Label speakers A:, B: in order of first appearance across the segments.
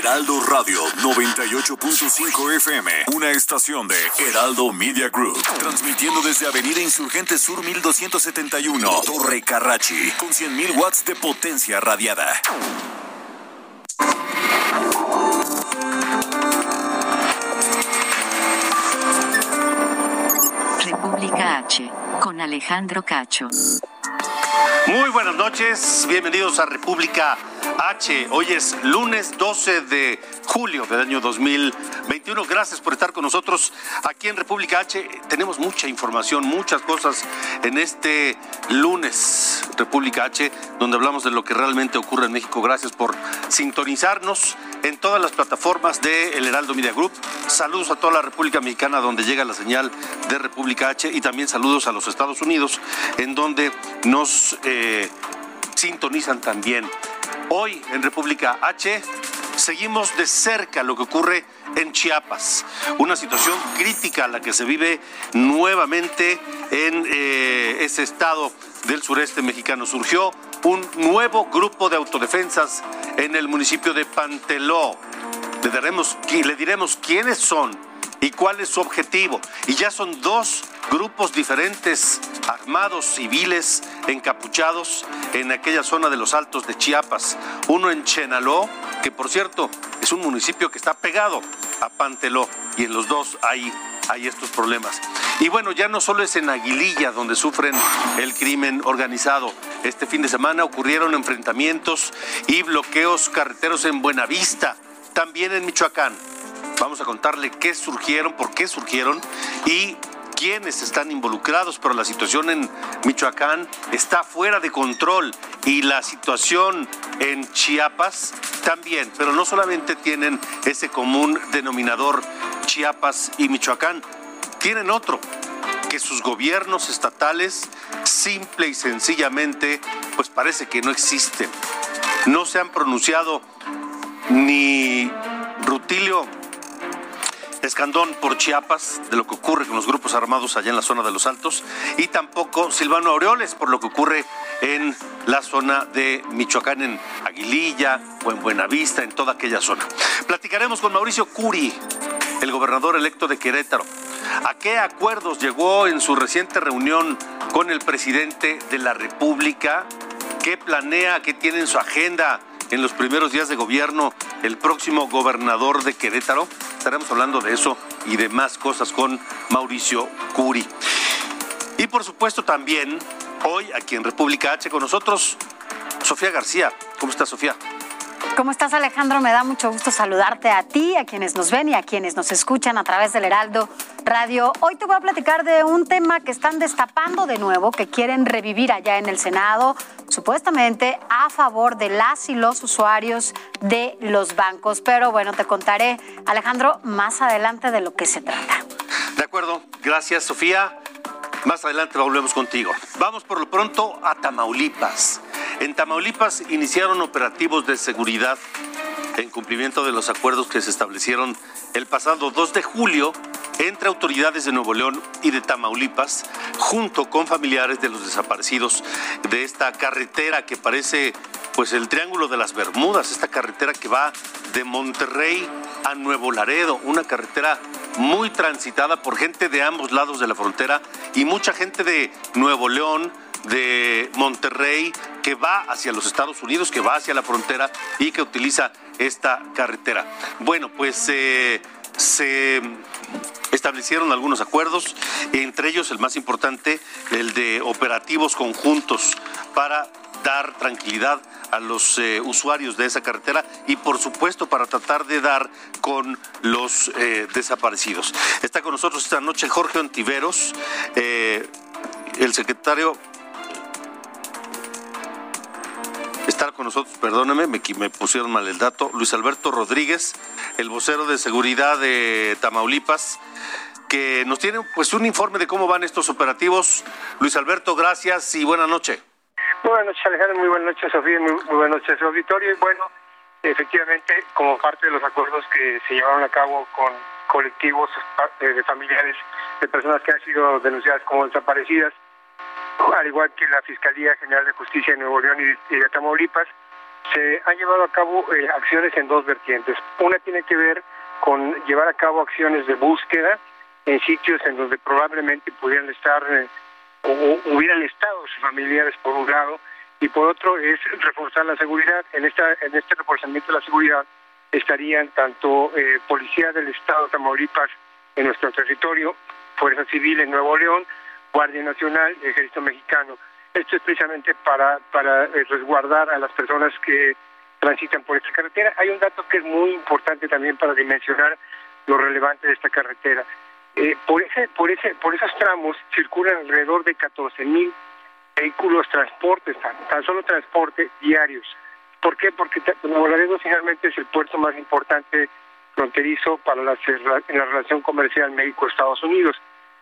A: Heraldo Radio 98.5 FM, una estación de Heraldo Media Group, transmitiendo desde Avenida Insurgente Sur 1271, Torre Carrachi, con 100.000 watts de potencia radiada.
B: República H, con Alejandro Cacho.
C: Muy buenas noches, bienvenidos a República H. Hoy es lunes 12 de julio del año 2021. Gracias por estar con nosotros aquí en República H. Tenemos mucha información, muchas cosas en este lunes República H, donde hablamos de lo que realmente ocurre en México. Gracias por sintonizarnos en todas las plataformas de El Heraldo Media Group. Saludos a toda la República Mexicana, donde llega la señal de República H, y también saludos a los Estados Unidos, en donde nos eh, sintonizan también. Hoy en República H seguimos de cerca lo que ocurre en Chiapas, una situación crítica a la que se vive nuevamente en eh, ese estado del sureste mexicano. Surgió un nuevo grupo de autodefensas en el municipio de Panteló. Le, daremos, le diremos quiénes son y cuál es su objetivo. Y ya son dos grupos diferentes, armados, civiles, encapuchados, en aquella zona de los altos de Chiapas. Uno en Chenaló, que por cierto es un municipio que está pegado a Panteló, y en los dos hay, hay estos problemas. Y bueno, ya no solo es en Aguililla donde sufren el crimen organizado. Este fin de semana ocurrieron enfrentamientos y bloqueos carreteros en Buenavista, también en Michoacán. Vamos a contarle qué surgieron, por qué surgieron y quiénes están involucrados, pero la situación en Michoacán está fuera de control y la situación en Chiapas también, pero no solamente tienen ese común denominador Chiapas y Michoacán, tienen otro, que sus gobiernos estatales simple y sencillamente pues parece que no existen. No se han pronunciado ni Rutilio Escandón por Chiapas, de lo que ocurre con los grupos armados allá en la zona de los Altos, y tampoco Silvano Aureoles por lo que ocurre en la zona de Michoacán, en Aguililla o en Buenavista, en toda aquella zona. Platicaremos con Mauricio Curi, el gobernador electo de Querétaro. ¿A qué acuerdos llegó en su reciente reunión con el presidente de la República? ¿Qué planea, qué tiene en su agenda en los primeros días de gobierno el próximo gobernador de Querétaro? Estaremos hablando de eso y de más cosas con Mauricio Curi. Y por supuesto también hoy aquí en República H con nosotros Sofía García. ¿Cómo estás, Sofía?
D: ¿Cómo estás, Alejandro? Me da mucho gusto saludarte a ti, a quienes nos ven y a quienes nos escuchan a través del Heraldo Radio. Hoy te voy a platicar de un tema que están destapando de nuevo, que quieren revivir allá en el Senado, supuestamente a favor de las y los usuarios de los bancos. Pero bueno, te contaré, Alejandro, más adelante de lo que se trata.
C: De acuerdo, gracias, Sofía. Más adelante volvemos contigo. Vamos por lo pronto a Tamaulipas. En Tamaulipas iniciaron operativos de seguridad en cumplimiento de los acuerdos que se establecieron el pasado 2 de julio entre autoridades de Nuevo León y de Tamaulipas, junto con familiares de los desaparecidos de esta carretera que parece pues el Triángulo de las Bermudas, esta carretera que va de Monterrey a Nuevo Laredo, una carretera muy transitada por gente de ambos lados de la frontera y mucha gente de Nuevo León, de Monterrey que va hacia los Estados Unidos, que va hacia la frontera y que utiliza esta carretera. Bueno, pues eh, se establecieron algunos acuerdos, entre ellos el más importante, el de operativos conjuntos para dar tranquilidad a los eh, usuarios de esa carretera y por supuesto para tratar de dar con los eh, desaparecidos. Está con nosotros esta noche Jorge Antiveros, el secretario con nosotros, perdóneme, me, me pusieron mal el dato, Luis Alberto Rodríguez, el vocero de seguridad de Tamaulipas, que nos tiene pues un informe de cómo van estos operativos. Luis Alberto, gracias y buena noche.
E: Buenas noches, Alejandro, muy buenas noches, Sofía, muy, muy buenas noches, auditorio. Y bueno, efectivamente, como parte de los acuerdos que se llevaron a cabo con colectivos eh, de familiares de personas que han sido denunciadas como desaparecidas, al igual que la Fiscalía General de Justicia de Nuevo León y de Tamaulipas, se han llevado a cabo eh, acciones en dos vertientes. Una tiene que ver con llevar a cabo acciones de búsqueda en sitios en donde probablemente pudieran estar eh, hubieran estado sus familiares por un lado y por otro es reforzar la seguridad. En esta en este reforzamiento de la seguridad estarían tanto eh, Policía del Estado de Tamaulipas en nuestro territorio, Fuerza Civil en Nuevo León, Guardia Nacional Ejército Mexicano. Esto es precisamente para, para eh, resguardar a las personas que transitan por esta carretera. Hay un dato que es muy importante también para dimensionar lo relevante de esta carretera. Eh, por ese, por ese, por esos tramos circulan alrededor de 14 mil vehículos transportes, tan, solo transporte diarios. ¿Por qué? Porque Nuevo finalmente es el puerto más importante fronterizo para la, en la relación comercial México-Estados Unidos.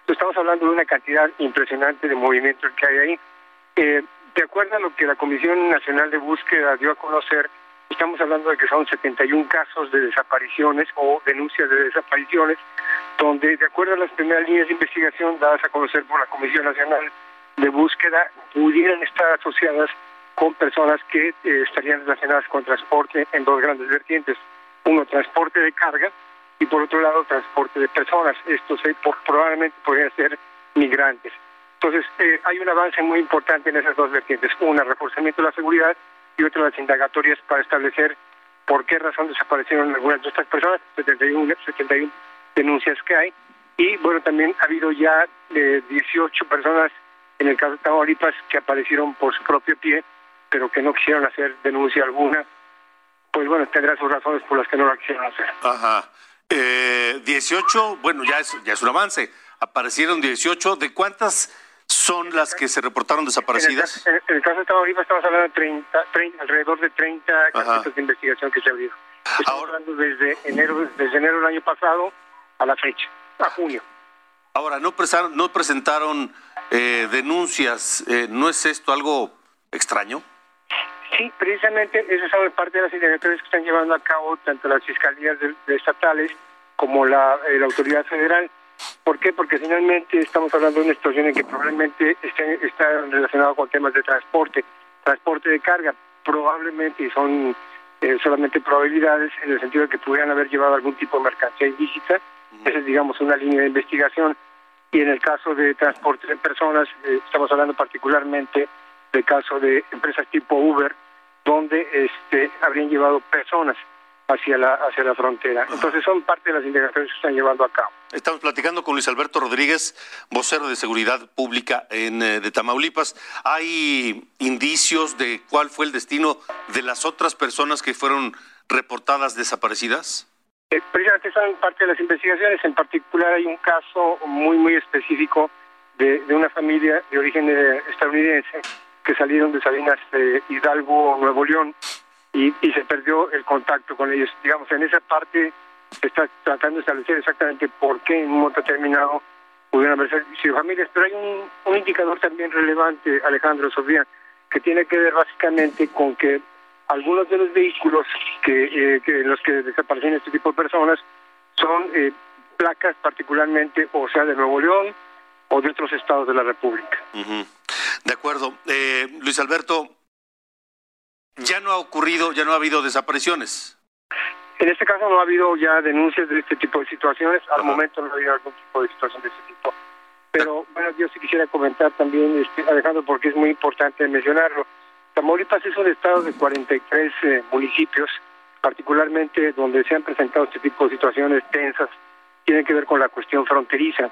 E: Estamos hablando de una cantidad impresionante de movimiento que hay ahí. Eh, de acuerdo a lo que la Comisión Nacional de Búsqueda dio a conocer, estamos hablando de que son 71 casos de desapariciones o denuncias de desapariciones, donde de acuerdo a las primeras líneas de investigación dadas a conocer por la Comisión Nacional de Búsqueda, pudieran estar asociadas con personas que eh, estarían relacionadas con transporte en dos grandes vertientes. Uno, transporte de carga y por otro lado transporte de personas. Estos probablemente podrían ser migrantes. Entonces, eh, hay un avance muy importante en esas dos vertientes. Una, reforzamiento de la seguridad y otra, las indagatorias para establecer por qué razón desaparecieron algunas de estas personas, 71, 71 denuncias que hay. Y bueno, también ha habido ya eh, 18 personas en el caso de Tamaulipas que aparecieron por su propio pie, pero que no quisieron hacer denuncia alguna. Pues bueno, tendrá sus razones por las que no la quisieron hacer.
C: Ajá. Eh, 18, bueno, ya es, ya es un avance. Aparecieron 18. ¿De cuántas son las que se reportaron desaparecidas?
E: En el, caso de Tamaulipas estamos hablando de 30, 30 alrededor de 30 casos de investigación que se abrieron. Estamos Ahora, hablando desde enero, desde enero del año pasado a la fecha, a junio.
C: Ahora, ¿no presentaron, no presentaron eh, denuncias? Eh, ¿No es esto algo extraño?
E: Sí, precisamente eso es parte de las indagatorias que están llevando a cabo tanto las fiscalías estatales como la, eh, la, autoridad federal. ¿Por qué? Porque finalmente estamos hablando de una situación en que probablemente esté, está relacionado con temas de transporte, transporte de carga, probablemente, y son eh, solamente probabilidades en el sentido de que pudieran haber llevado algún tipo de mercancía ilícita. Esa es, digamos, una línea de investigación. Y en el caso de transporte de personas, eh, estamos hablando particularmente del caso de empresas tipo Uber, donde este, habrían llevado personas hacia la hacia la frontera. Entonces son parte de las indagatorias que están llevando a cabo.
C: Estamos platicando con Luis Alberto Rodríguez, vocero de Seguridad Pública en, eh, de Tamaulipas. ¿Hay indicios de cuál fue el destino de las otras personas que fueron reportadas desaparecidas?
E: Eh, precisamente son parte de las investigaciones. En particular hay un caso muy, muy específico de, de una familia de origen eh, estadounidense que salieron de Salinas Hidalgo, Nuevo León, y, se perdió el contacto con ellos. Digamos, en esa parte se está tratando de establecer exactamente por qué en un momento determinado pudieron haber sido familias, pero hay un, indicador también relevante, Alejandro Sofía, que tiene que ver básicamente con que algunos de los vehículos que, eh, que los que desaparecen este tipo de personas son eh, placas particularmente, o sea, de Nuevo León o de otros estados de la República.
C: De acuerdo. Eh, Luis Alberto, ya no ha ocurrido, ya no ha habido desapariciones.
E: En este caso no ha habido ya denuncias de este tipo de situaciones. Al momento no ha habido algún tipo de situación de este tipo. Pero bueno, yo sí quisiera comentar también, este, Alejandro, porque es muy importante mencionarlo. Tamaulipas es un estado de 43 eh, municipios, particularmente donde se han presentado este tipo de situaciones tensas, tienen que ver con la cuestión fronteriza.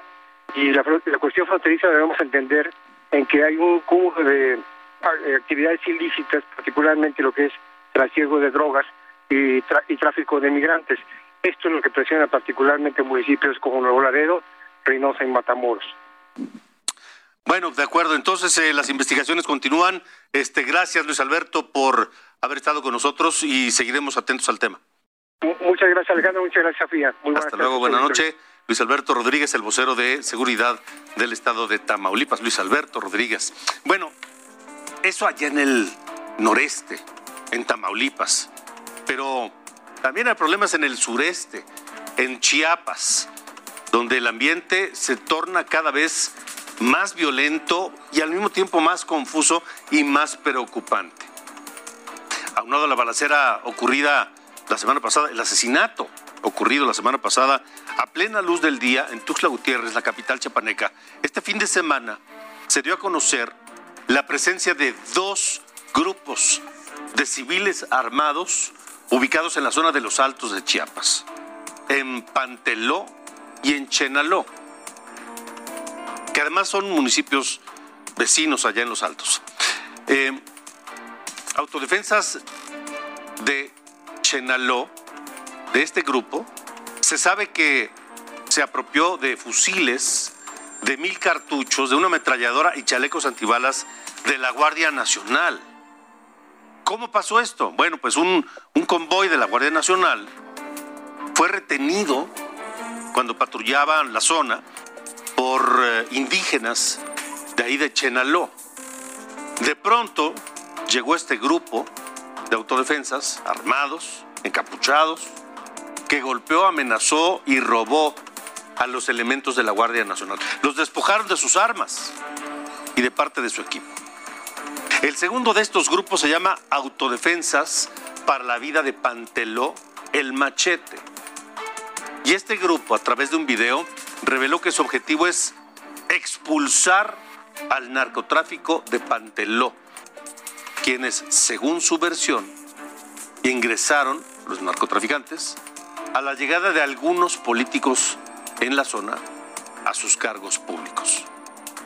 E: Y la, la cuestión fronteriza debemos entender en que hay un cúmulo de actividades ilícitas, particularmente lo que es trasiego de drogas y, y tráfico de migrantes. Esto es lo que presiona particularmente municipios como Nuevo Laredo, Reynosa y Matamoros.
C: Bueno, de acuerdo. Entonces eh, las investigaciones continúan. Este, gracias Luis Alberto por haber estado con nosotros y seguiremos atentos al tema.
E: Muchas gracias Alejandro, muchas gracias Sofía.
C: Hasta luego, buenas noches. Luis Alberto Rodríguez, el vocero de seguridad del estado de Tamaulipas. Luis Alberto Rodríguez. Bueno, eso allá en el noreste, en Tamaulipas. Pero también hay problemas en el sureste, en Chiapas, donde el ambiente se torna cada vez más violento y al mismo tiempo más confuso y más preocupante. Aunado a la balacera ocurrida la semana pasada, el asesinato ocurrido la semana pasada a plena luz del día en Tuxtla Gutiérrez, la capital chapaneca, este fin de semana se dio a conocer la presencia de dos grupos de civiles armados ubicados en la zona de los Altos de Chiapas, en Panteló y en Chenaló que además son municipios vecinos allá en los Altos. Eh, autodefensas de Chenaló, de este grupo, se sabe que se apropió de fusiles, de mil cartuchos, de una ametralladora y chalecos antibalas de la Guardia Nacional. ¿Cómo pasó esto? Bueno, pues un, convoy de la Guardia Nacional fue retenido cuando patrullaban la zona por eh, indígenas de ahí de Chenaló. De pronto llegó este grupo de autodefensas armados, encapuchados, que golpeó, amenazó y robó a los elementos de la Guardia Nacional. Los despojaron de sus armas y de parte de su equipo. El segundo de estos grupos se llama Autodefensas para la Vida de Panteló, el Machete. Y este grupo, a través de un video, reveló que su objetivo es expulsar al narcotráfico de Panteló, quienes, según su versión, ingresaron, los narcotraficantes, a la llegada de algunos políticos en la zona a sus cargos públicos.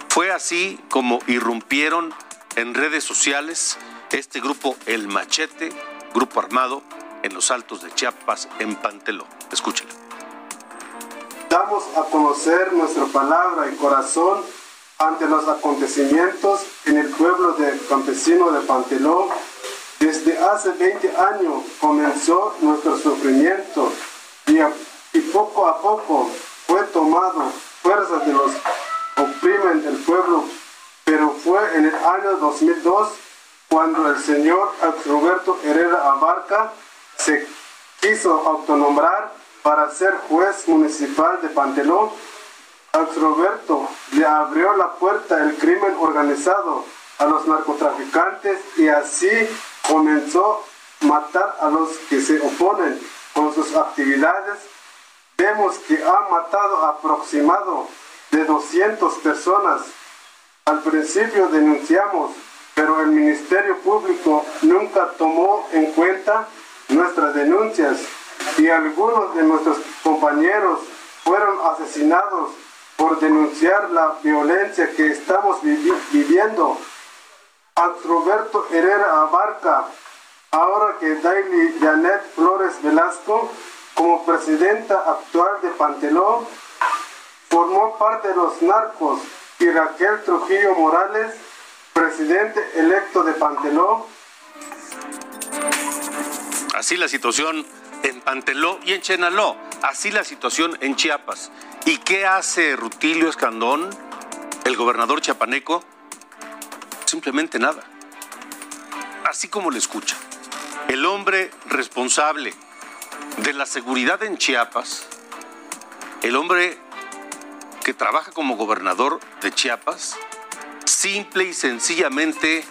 C: Fue así como irrumpieron en redes sociales este grupo El Machete, grupo armado en los altos de Chiapas, en Panteló. Escúchelo
F: damos a conocer nuestra palabra y corazón ante los acontecimientos en el pueblo de campesino de Panteló. Desde hace 20 años comenzó nuestro sufrimiento y, poco a poco fue tomado fuerzas de los oprimen el pueblo, pero fue en el año 2002 cuando el señor Roberto Herrera Abarca se quiso autonombrar para ser juez municipal de Pantelón, Roberto le abrió la puerta el crimen organizado a los narcotraficantes y así comenzó a matar a los que se oponen con sus actividades. Vemos que ha matado aproximado de 200 personas. Al principio denunciamos, pero el Ministerio Público nunca tomó en cuenta nuestras denuncias y algunos de nuestros compañeros fueron asesinados por denunciar la violencia que estamos viviendo. A Roberto Herrera Abarca, ahora que Daily Janet Flores Velasco, como presidenta actual de Panteló, formó parte de los narcos y Raquel Trujillo Morales, presidente electo de Panteló.
C: Así la situación en Panteló y en Chenaló. Así la situación en Chiapas. ¿Y qué hace Rutilio Escandón, el gobernador chiapaneco? Simplemente nada. Así como le escucha. El hombre responsable de la seguridad en Chiapas, el hombre que trabaja como gobernador de Chiapas, simple y sencillamente,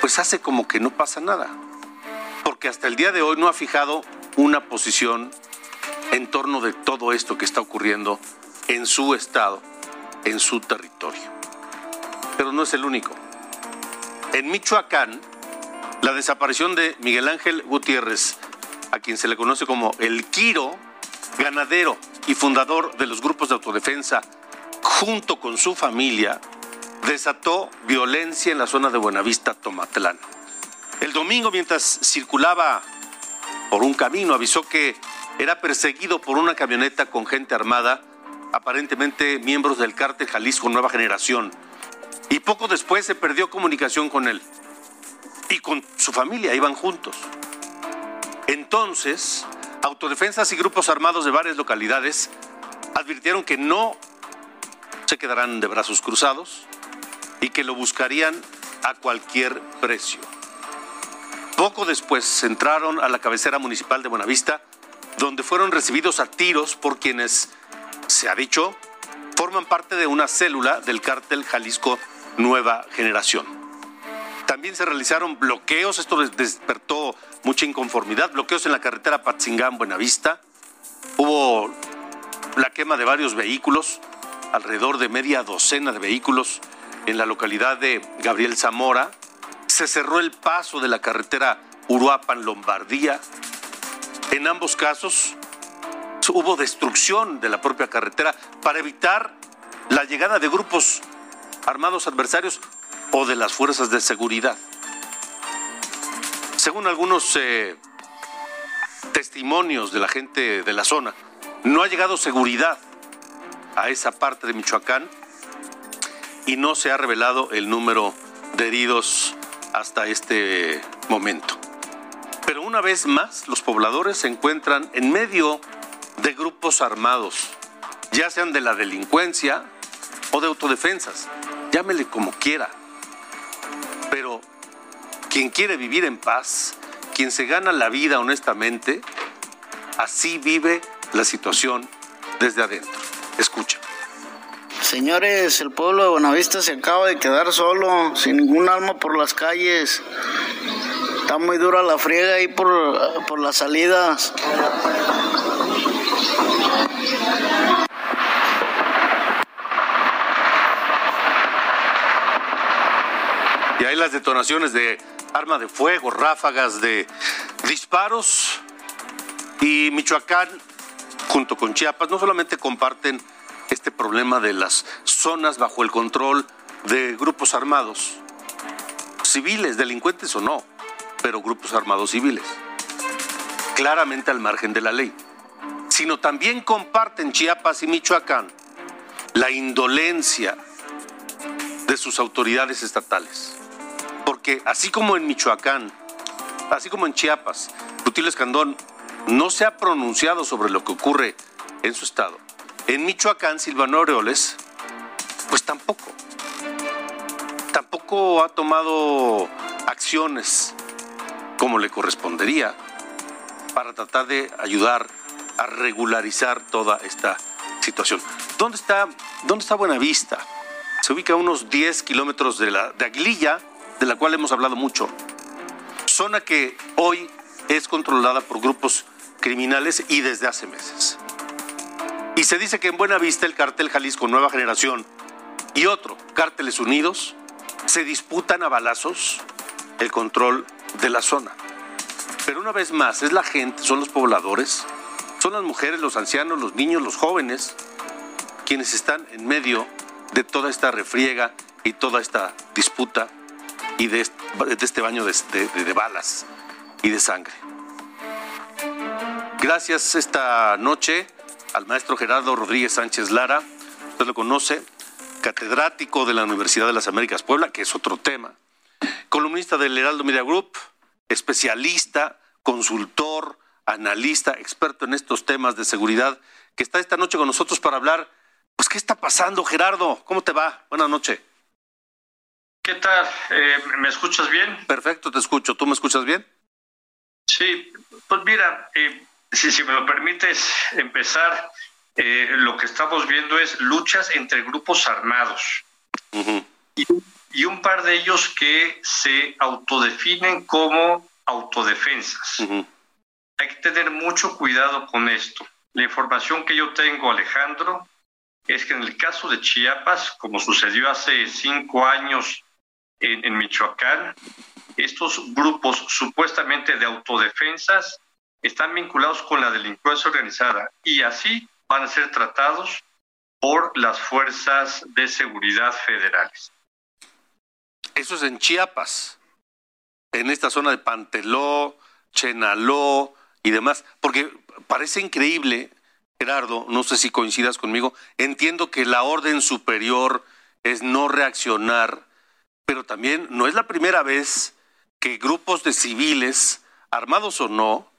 C: pues hace como que no pasa nada. Porque hasta el día de hoy no ha fijado una posición en torno de todo esto que está ocurriendo en su estado, en su territorio. Pero no es el único. En Michoacán, la desaparición de Miguel Ángel Gutiérrez, a quien se le conoce como el Quiro, ganadero y fundador de los grupos de autodefensa, junto con su familia, desató violencia en la zona de Buenavista, Tomatlán. El domingo, mientras circulaba por un camino. Avisó que era perseguido por una camioneta con gente armada, aparentemente miembros del cártel Jalisco Nueva Generación. y poco después se perdió comunicación con él. Y con su familia, iban juntos. Entonces, autodefensas y grupos armados de varias localidades advirtieron que no se quedarán de brazos cruzados y que lo buscarían a cualquier precio. Poco después entraron a la cabecera municipal de Buenavista, donde fueron recibidos a tiros por quienes, se ha dicho, forman parte de una célula del cártel Jalisco Nueva Generación. También se realizaron bloqueos, esto despertó mucha inconformidad, bloqueos en la carretera Patzingán-Buenavista. Hubo la quema de varios vehículos, alrededor de media docena de vehículos en la localidad de Gabriel Zamora. Se cerró el paso de la carretera Uruapan-Lombardía. En ambos casos hubo destrucción de la propia carretera para evitar la llegada de grupos armados adversarios o de las fuerzas de seguridad. Según algunos eh, testimonios de la gente de la zona, no ha llegado seguridad a esa parte de Michoacán y no se ha revelado el número de heridos hasta este momento. Pero una vez más, los pobladores se encuentran en medio de grupos armados, ya sean de la delincuencia o de autodefensas, llámele como quiera. Pero quien quiere vivir en paz, quien se gana la vida honestamente, así vive la situación desde adentro. Escucha.
G: Señores, el pueblo de Buenavista se acaba de quedar solo, sin ningún alma por las calles. Está muy dura la friega ahí por, por las salidas.
C: Las detonaciones de arma de fuego, ráfagas de disparos. Y Michoacán, junto con Chiapas, no solamente comparten este problema de las zonas bajo el control de grupos armados, civiles, delincuentes o no, pero grupos armados civiles, claramente al margen de la ley, sino también comparten Chiapas y Michoacán la indolencia de sus autoridades estatales. Porque así como en Michoacán, así como en Chiapas, Rutilio Escandón no se ha pronunciado sobre lo que ocurre en su estado. En Michoacán, Silvano Aureoles, pues tampoco. Tampoco ha tomado acciones como le correspondería para tratar de ayudar a regularizar toda esta situación. ¿Dónde está, dónde está Buenavista? Se ubica a unos 10 kilómetros de, la, de Aguililla, de la cual hemos hablado mucho. Zona que hoy es controlada por grupos criminales y desde hace meses. Y se dice que en Buenavista el cartel Jalisco Nueva Generación y otro, Cárteles Unidos, se disputan a balazos el control de la zona. Pero una vez más, es la gente, son los pobladores, son las mujeres, los ancianos, los niños, los jóvenes, quienes están en medio de toda esta refriega y toda esta disputa y de este, baño de, balas y de sangre. Gracias esta noche al maestro Gerardo Rodríguez Sánchez Lara, usted lo conoce, catedrático de la Universidad de las Américas Puebla, que es otro tema, columnista del Heraldo Media Group, especialista, consultor, analista, experto en estos temas de seguridad, que está esta noche con nosotros para hablar, pues, ¿qué está pasando, Gerardo? ¿Cómo te va? Buenas noches.
H: ¿Qué tal? Eh, ¿Me escuchas bien?
C: Perfecto, te escucho. ¿Tú me escuchas bien?
H: Sí, pues mira, eh, si, si, me lo permites empezar, eh, lo que estamos viendo es luchas entre grupos armados. y, y, un par de ellos que se autodefinen como autodefensas. Hay que tener mucho cuidado con esto. La información que yo tengo, Alejandro, es que en el caso de Chiapas, como sucedió hace cinco años en, Michoacán, estos grupos supuestamente de autodefensas están vinculados con la delincuencia organizada y así van a ser tratados por las fuerzas de seguridad federales.
C: Eso es en Chiapas, en esta zona de Panteló, Chenaló y demás, porque parece increíble, Gerardo, no sé si coincidas conmigo, entiendo que la orden superior es no reaccionar, pero también no es la primera vez que grupos de civiles, armados o no,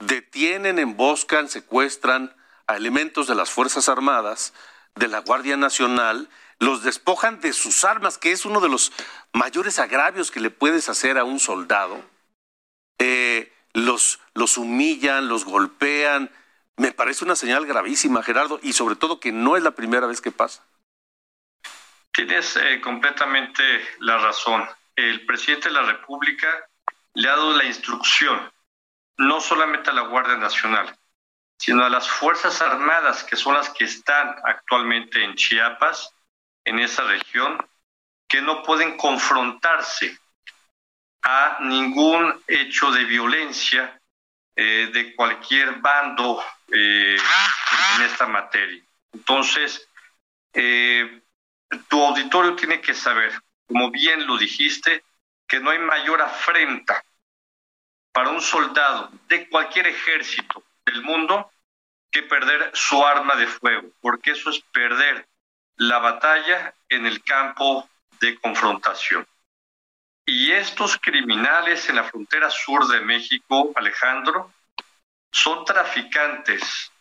C: detienen, emboscan, secuestran a elementos de las Fuerzas Armadas, de la Guardia Nacional, los despojan de sus armas, que es uno de los mayores agravios que le puedes hacer a un soldado. Eh, los, los humillan, los golpean. Me parece una señal gravísima, Gerardo, y sobre todo que no es la primera vez que pasa.
H: Tienes eh, completamente la razón. El presidente de la República le ha dado la instrucción, no solamente a la Guardia Nacional, sino a las Fuerzas Armadas, que son las que están actualmente en Chiapas, en esa región, que no pueden confrontarse a ningún hecho de violencia eh, de cualquier bando eh, en esta materia. Entonces, tu auditorio tiene que saber, como bien lo dijiste, que no hay mayor afrenta para un soldado de cualquier ejército del mundo que perder su arma de fuego, porque eso es perder la batalla en el campo de confrontación. Y estos criminales en la frontera sur de México, Alejandro, son traficantes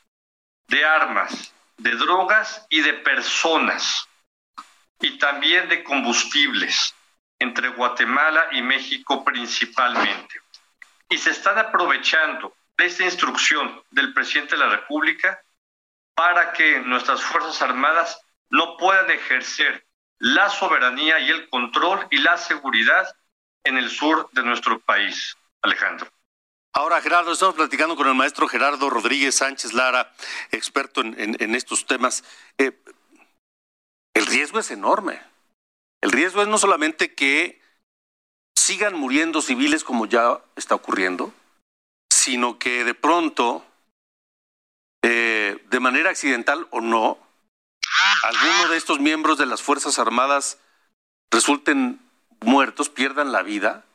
H: de armas, de drogas y de personas, y también de combustibles, entre Guatemala y México principalmente. Y se están aprovechando de esta instrucción del presidente de la República para que nuestras Fuerzas Armadas no puedan ejercer la soberanía y el control y la seguridad en el sur de nuestro país, Alejandro.
C: Ahora, Gerardo, estamos platicando con el maestro Gerardo Rodríguez Sánchez Lara, experto en, estos temas. Eh, el riesgo es enorme. El riesgo es no solamente que sigan muriendo civiles como ya está ocurriendo, sino que de pronto, eh, de manera accidental o no, alguno de estos miembros de las Fuerzas Armadas resulten muertos, pierdan la vida,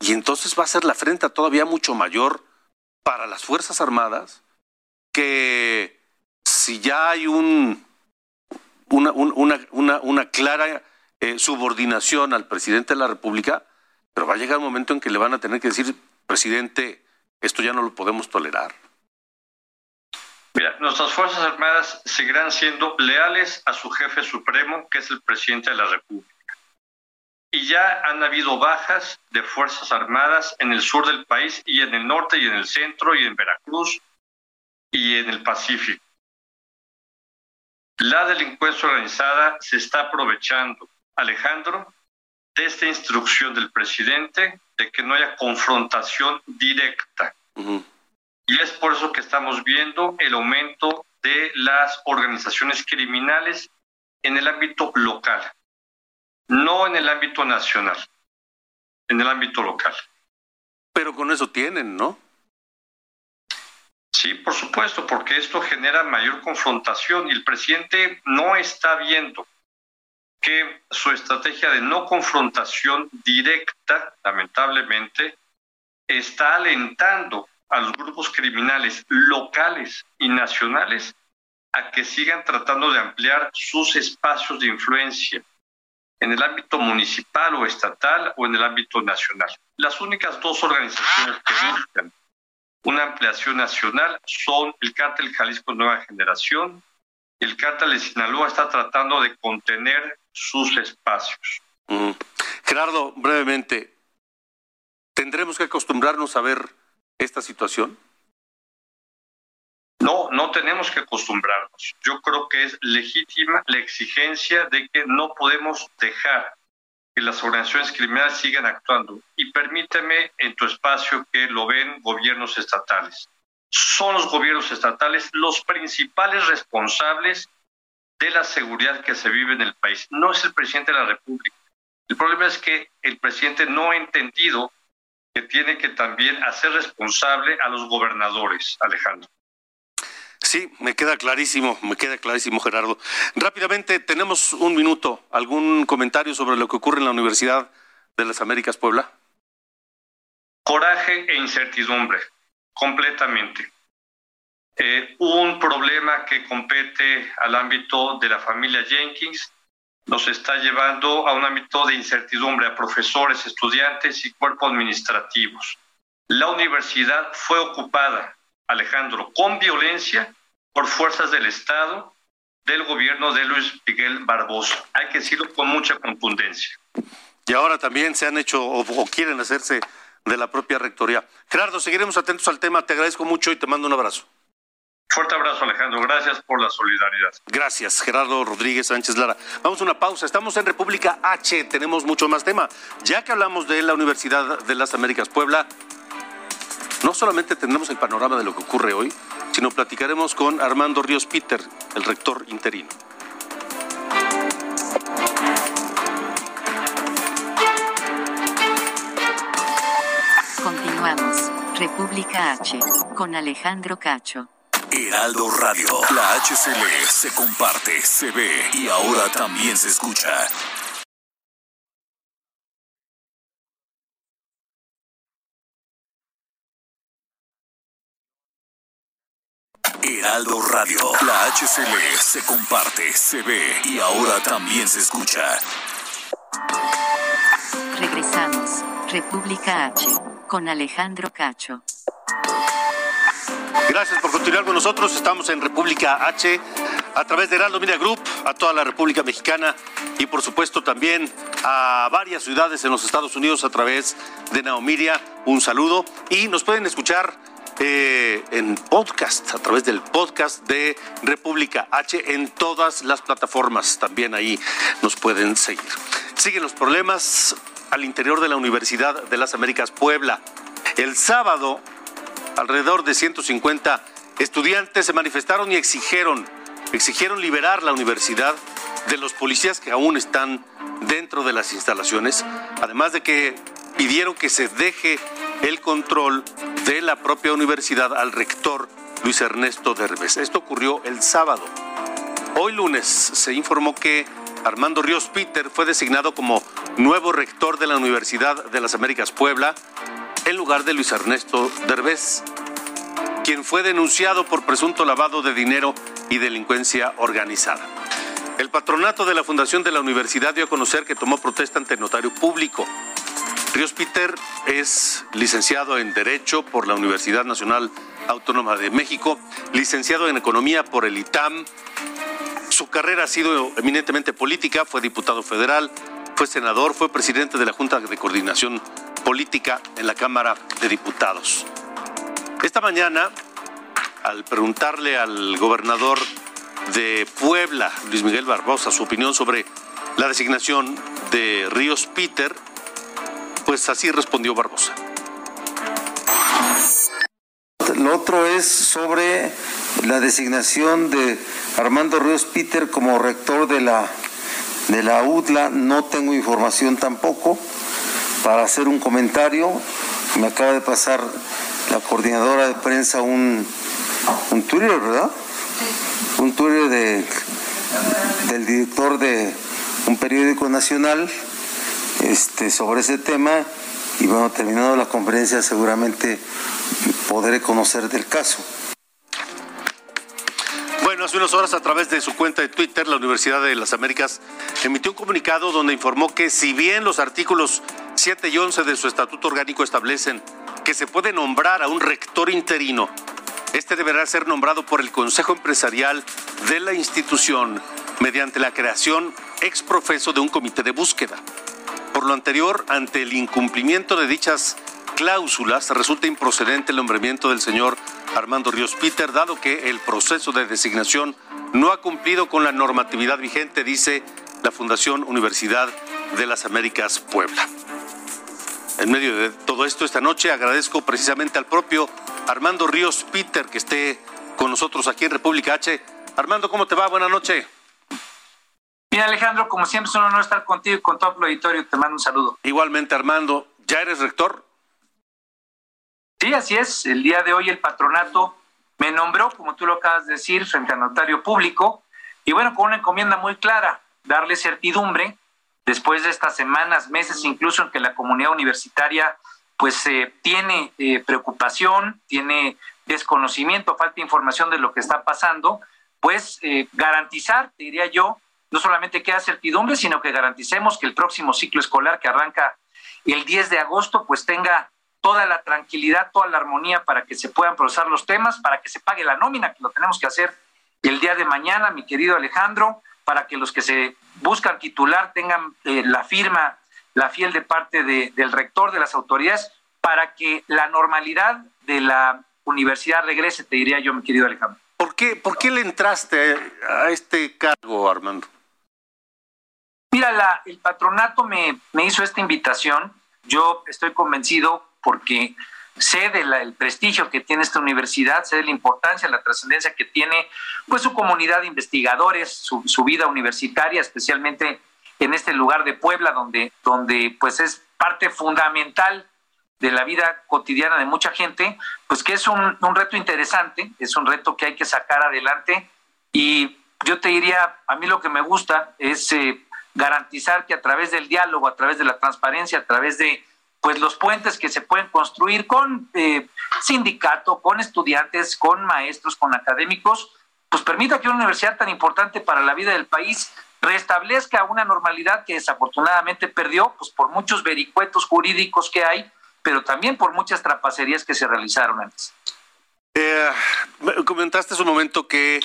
C: y entonces va a ser la afrenta todavía mucho mayor para las Fuerzas Armadas que si ya hay un, una, una, una, clara eh, subordinación al presidente de la República, pero va a llegar un momento en que le van a tener que decir, presidente, esto ya no lo podemos tolerar.
H: Mira, nuestras Fuerzas Armadas seguirán siendo leales a su jefe supremo, que es el presidente de la República. Y ya han habido bajas de Fuerzas Armadas en el sur del país y en el norte y en el centro y en Veracruz y en el Pacífico. La delincuencia organizada se está aprovechando, Alejandro, de esta instrucción del presidente de que no haya confrontación directa. Y es por eso que estamos viendo el aumento de las organizaciones criminales en el ámbito local, no en el ámbito nacional, en el ámbito local.
C: Pero con eso tienen, ¿no?
H: Sí, por supuesto, porque esto genera mayor confrontación y el presidente no está viendo que su estrategia de no confrontación directa, lamentablemente, está alentando a los grupos criminales locales y nacionales a que sigan tratando de ampliar sus espacios de influencia en el ámbito municipal o estatal o en el ámbito nacional. Las únicas dos organizaciones que buscan una ampliación nacional son el cártel Jalisco Nueva Generación el cártel de Sinaloa está tratando de contener sus espacios.
C: Gerardo, brevemente, ¿tendremos que acostumbrarnos a ver esta situación?
H: No, no tenemos que acostumbrarnos. Yo creo que es legítima la exigencia de que no podemos dejar que las organizaciones criminales sigan actuando. Y permíteme en tu espacio que lo ven gobiernos estatales. Son los gobiernos estatales los principales responsables de la seguridad que se vive en el país. No es el presidente de la República. El problema es que el presidente no ha entendido que tiene que también hacer responsable a los gobernadores, Alejandro.
C: Sí, me queda clarísimo, me queda clarísimo, Gerardo. Rápidamente, tenemos un minuto. ¿Algún comentario sobre lo que ocurre en la Universidad de las Américas Puebla?
H: Coraje e incertidumbre, completamente. Eh, un problema que compete al ámbito de la familia Jenkins, nos está llevando a un ámbito de incertidumbre a profesores, estudiantes y cuerpos administrativos. La universidad fue ocupada, Alejandro, con violencia por fuerzas del Estado del gobierno de Luis Miguel Barbosa. Hay que decirlo con mucha contundencia.
C: Y ahora también se han hecho o, quieren hacerse de la propia rectoría. Gerardo, seguiremos atentos al tema. Te agradezco mucho y te mando un abrazo.
H: Fuerte abrazo, Alejandro. Gracias por la solidaridad.
C: Gracias, Gerardo Rodríguez Sánchez Lara. Vamos a una pausa. Estamos en República H. Tenemos mucho más tema. Ya que hablamos de la Universidad de las Américas Puebla, no solamente tendremos el panorama de lo que ocurre hoy, sino platicaremos con Armando Ríos Peter, el rector interino.
B: Continuamos. República H, con Alejandro Cacho.
A: Heraldo Radio, la HCL se comparte, se ve y ahora también se escucha. Heraldo Radio. La HCL se comparte, se ve y ahora también se escucha.
B: Regresamos. República H. Con Alejandro Cacho.
C: Gracias por continuar con nosotros. Estamos en República H a través de Heraldo Media Group, a toda la República Mexicana y por supuesto también a varias ciudades en los Estados Unidos a través de Naomiria. Un saludo y nos pueden escuchar eh, en podcast, a través del podcast de República H en todas las plataformas. También ahí nos pueden seguir. Siguen los problemas al interior de la Universidad de las Américas Puebla. El sábado, alrededor de 150 estudiantes se manifestaron y exigieron, exigieron liberar la universidad de los policías que aún están dentro de las instalaciones, además de que pidieron que se deje el control de la propia universidad al rector Luis Ernesto Derbez. Esto ocurrió el sábado. Hoy lunes se informó que Armando Ríos Peter fue designado como nuevo rector de la Universidad de las Américas Puebla en lugar de Luis Ernesto Derbez, quien fue denunciado por presunto lavado de dinero y delincuencia organizada. El patronato de la Fundación de la Universidad dio a conocer que tomó protesta ante notario público Ríos Peter es licenciado en Derecho por la Universidad Nacional Autónoma de México, licenciado en Economía por el ITAM. Su carrera ha sido eminentemente política, fue diputado federal, fue senador, fue presidente de la Junta de Coordinación Política en la Cámara de Diputados. Esta mañana, al preguntarle al gobernador de Puebla, Luis Miguel Barbosa, su opinión sobre la designación de Ríos Peter, pues así respondió Barbosa.
I: Lo otro es sobre la designación de Armando Ríos Peter como rector de la, de la UDLA. No tengo información tampoco para hacer un comentario. Me acaba de pasar la coordinadora de prensa un, un Twitter, ¿verdad? Un Twitter de, del director de un periódico nacional este, sobre ese tema y bueno, terminado la conferencia seguramente podré conocer del caso.
C: Bueno, hace unas horas a través de su cuenta de Twitter, la Universidad de las Américas emitió un comunicado donde informó que si bien los artículos 7 y 11 de su estatuto orgánico establecen que se puede nombrar a un rector interino, este deberá ser nombrado por el Consejo Empresarial de la institución mediante la creación ex profeso de un comité de búsqueda. Por lo anterior, ante el incumplimiento de dichas cláusulas, resulta improcedente el nombramiento del señor Armando Ríos Peter, dado que el proceso de designación no ha cumplido con la normatividad vigente, dice la Fundación Universidad de las Américas Puebla. En medio de todo esto, esta noche agradezco precisamente al propio Armando Ríos Peter que esté con nosotros aquí en República H. Armando, ¿cómo te va? Buenas noches.
J: Bien, Alejandro, como siempre es un honor estar contigo y con todo el auditorio. Te mando un saludo.
C: Igualmente, Armando, ¿ya eres rector?
J: Sí, así es. El día de hoy el patronato me nombró, como tú lo acabas de decir, frente al notario público, y bueno, con una encomienda muy clara, darle certidumbre después de estas semanas, meses incluso en que la comunidad universitaria pues eh, tiene eh, preocupación, tiene desconocimiento, falta información de lo que está pasando, pues eh, garantizar, diría yo, no solamente queda certidumbre, sino que garanticemos que el próximo ciclo escolar que arranca el 10 de agosto, pues tenga toda la tranquilidad, toda la armonía para que se puedan procesar los temas, para que se pague la nómina, que lo tenemos que hacer el día de mañana, mi querido Alejandro, para que los que se buscan titular tengan eh, la firma, la fiel de parte del rector, de las autoridades, para que la normalidad de la universidad regrese, te diría yo, mi querido Alejandro.
C: ¿Por qué, por qué le entraste a este cargo, Armando?
J: Mira, el patronato me, me hizo esta invitación. Yo estoy convencido porque sé del prestigio que tiene esta universidad, sé de la importancia, la trascendencia que tiene pues su comunidad de investigadores, su, su, vida universitaria, especialmente en este lugar de Puebla, donde, donde pues es parte fundamental de la vida cotidiana de mucha gente, pues que es un, un reto interesante, es un reto que hay que sacar adelante y yo te diría, a mí lo que me gusta es eh, garantizar que a través del diálogo, a través de la transparencia, a través de pues los puentes que se pueden construir con eh, sindicato, con estudiantes, con maestros, con académicos, pues permita que una universidad tan importante para la vida del país restablezca una normalidad que desafortunadamente perdió, pues por muchos vericuetos jurídicos que hay, pero también por muchas trapacerías que se realizaron antes.
C: Eh, comentaste hace un momento que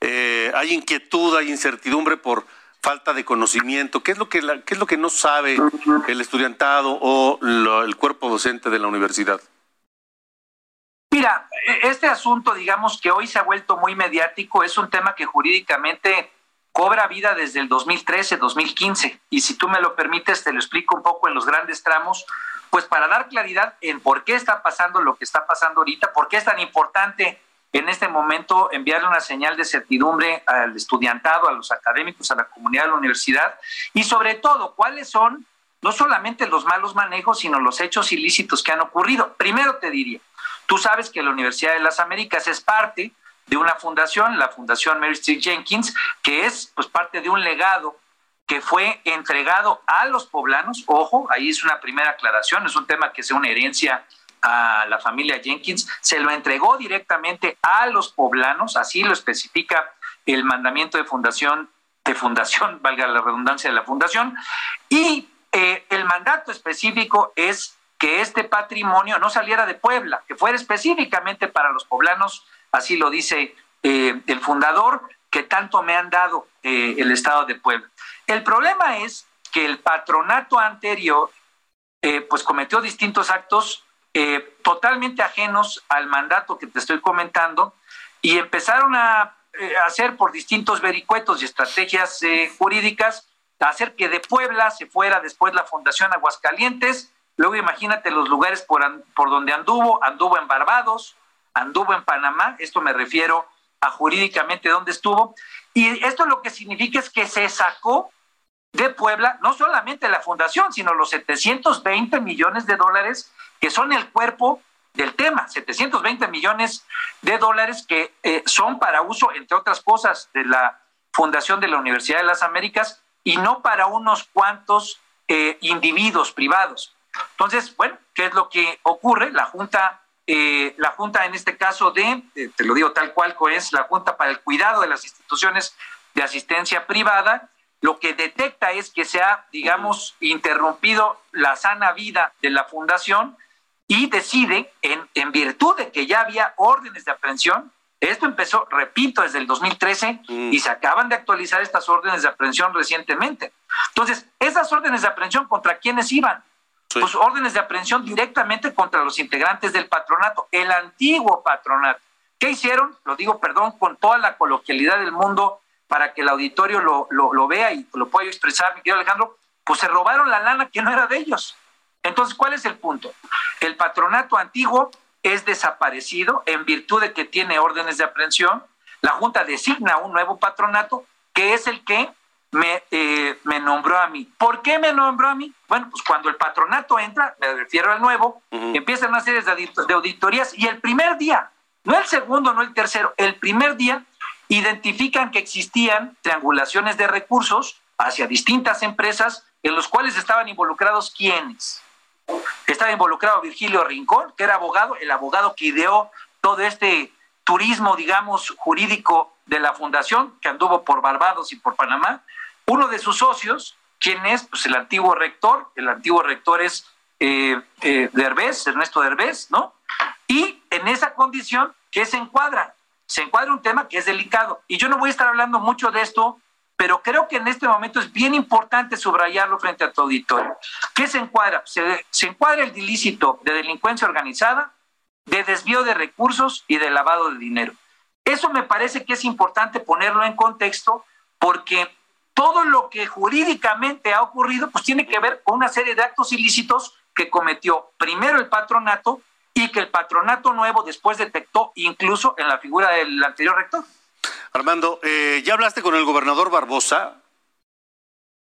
C: eh, hay inquietud, hay incertidumbre por falta de conocimiento. ¿Qué es lo que, qué es lo que no sabe el estudiantado o el cuerpo docente de la universidad?
J: Mira, e, este asunto, digamos que hoy se ha vuelto muy mediático, es un tema que jurídicamente cobra vida desde el 2013, 2015. Y si tú me lo permites, te lo explico un poco en los grandes tramos, pues para dar claridad en por qué está pasando lo que está pasando ahorita, por qué es tan importante en este momento enviarle una señal de certidumbre al estudiantado, a los académicos, a la comunidad de la universidad y sobre todo cuáles son no solamente los malos manejos, sino los hechos ilícitos que han ocurrido. Primero te diría, tú sabes que la Universidad de las Américas es parte de una fundación, la Fundación Mary Street Jenkins, que es pues parte de un legado que fue entregado a los poblanos. Ojo, ahí es una primera aclaración, es un tema que es una herencia a la familia Jenkins, se lo entregó directamente a los poblanos, así lo especifica el mandamiento de fundación, de fundación, valga la redundancia de la fundación, y eh, el mandato específico es que este patrimonio no saliera de Puebla, que fuera específicamente para los poblanos, así lo dice eh, el fundador, que tanto me han dado eh, el Estado de Puebla. El problema es que el patronato anterior pues cometió distintos actos eh, totalmente ajenos al mandato que te estoy comentando y empezaron a eh, hacer por distintos vericuetos y estrategias eh, jurídicas, hacer que de Puebla se fuera después la Fundación Aguascalientes, luego imagínate los lugares por, por donde anduvo, anduvo en Barbados, anduvo en Panamá, esto me refiero a jurídicamente dónde estuvo, y esto lo que significa es que se sacó de Puebla, no solamente la fundación, sino los 720 millones de dólares que son el cuerpo del tema, 720 millones de dólares que eh, son para uso, entre otras cosas, de la Fundación de la Universidad de las Américas y no para unos cuantos eh, individuos privados. Entonces, bueno, ¿qué es lo que ocurre? La Junta, eh, la Junta en este caso de, te lo digo tal cual, es la Junta para el Cuidado de las Instituciones de Asistencia Privada, lo que detecta es que se ha, digamos, interrumpido la sana vida de la fundación y decide, en, en virtud de que ya había órdenes de aprehensión, esto empezó, repito, desde el 2013 y se acaban de actualizar estas órdenes de aprehensión recientemente. Entonces, esas órdenes de aprehensión contra quiénes iban? Pues órdenes de aprehensión directamente contra los integrantes del patronato, el antiguo patronato. ¿Qué hicieron? Lo digo, perdón, con toda la coloquialidad del mundo, para que el auditorio lo, lo, vea y lo pueda expresar, mi querido Alejandro, pues se robaron la lana que no era de ellos. Entonces, ¿cuál es el punto? El patronato antiguo es desaparecido en virtud de que tiene órdenes de aprehensión. La Junta designa un nuevo patronato que es el que me, eh, me nombró a mí. ¿Por qué me nombró a mí? Bueno, pues cuando el patronato entra, me refiero al nuevo, empiezan una serie de auditorías y el primer día, no el segundo, no el tercero, el primer día identifican que existían triangulaciones de recursos hacia distintas empresas en los cuales estaban involucrados quienes. Estaba involucrado Virgilio Rincón, que era abogado, el abogado que ideó todo este turismo, digamos, jurídico de la fundación que anduvo por Barbados y por Panamá, uno de sus socios, quien es pues, el antiguo rector, el antiguo rector es eh, eh, Ernesto Derbez, ¿no? Y en esa condición, ¿qué se encuadra? Se encuadra un tema que es delicado. Y yo no voy a estar hablando mucho de esto, pero creo que en este momento es bien importante subrayarlo frente a tu auditorio. ¿Qué se encuadra? Se, encuadra el ilícito de delincuencia organizada, de desvío de recursos y de lavado de dinero. Eso me parece que es importante ponerlo en contexto porque todo lo que jurídicamente ha ocurrido pues tiene que ver con una serie de actos ilícitos que cometió primero el patronato y que el patronato nuevo después detectó incluso en la figura del anterior rector.
C: Armando, eh, ¿ya hablaste con el gobernador Barbosa?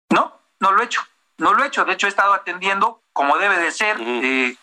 J: No, no lo he hecho, no lo he hecho. De hecho, he estado atendiendo como debe de ser. Eh,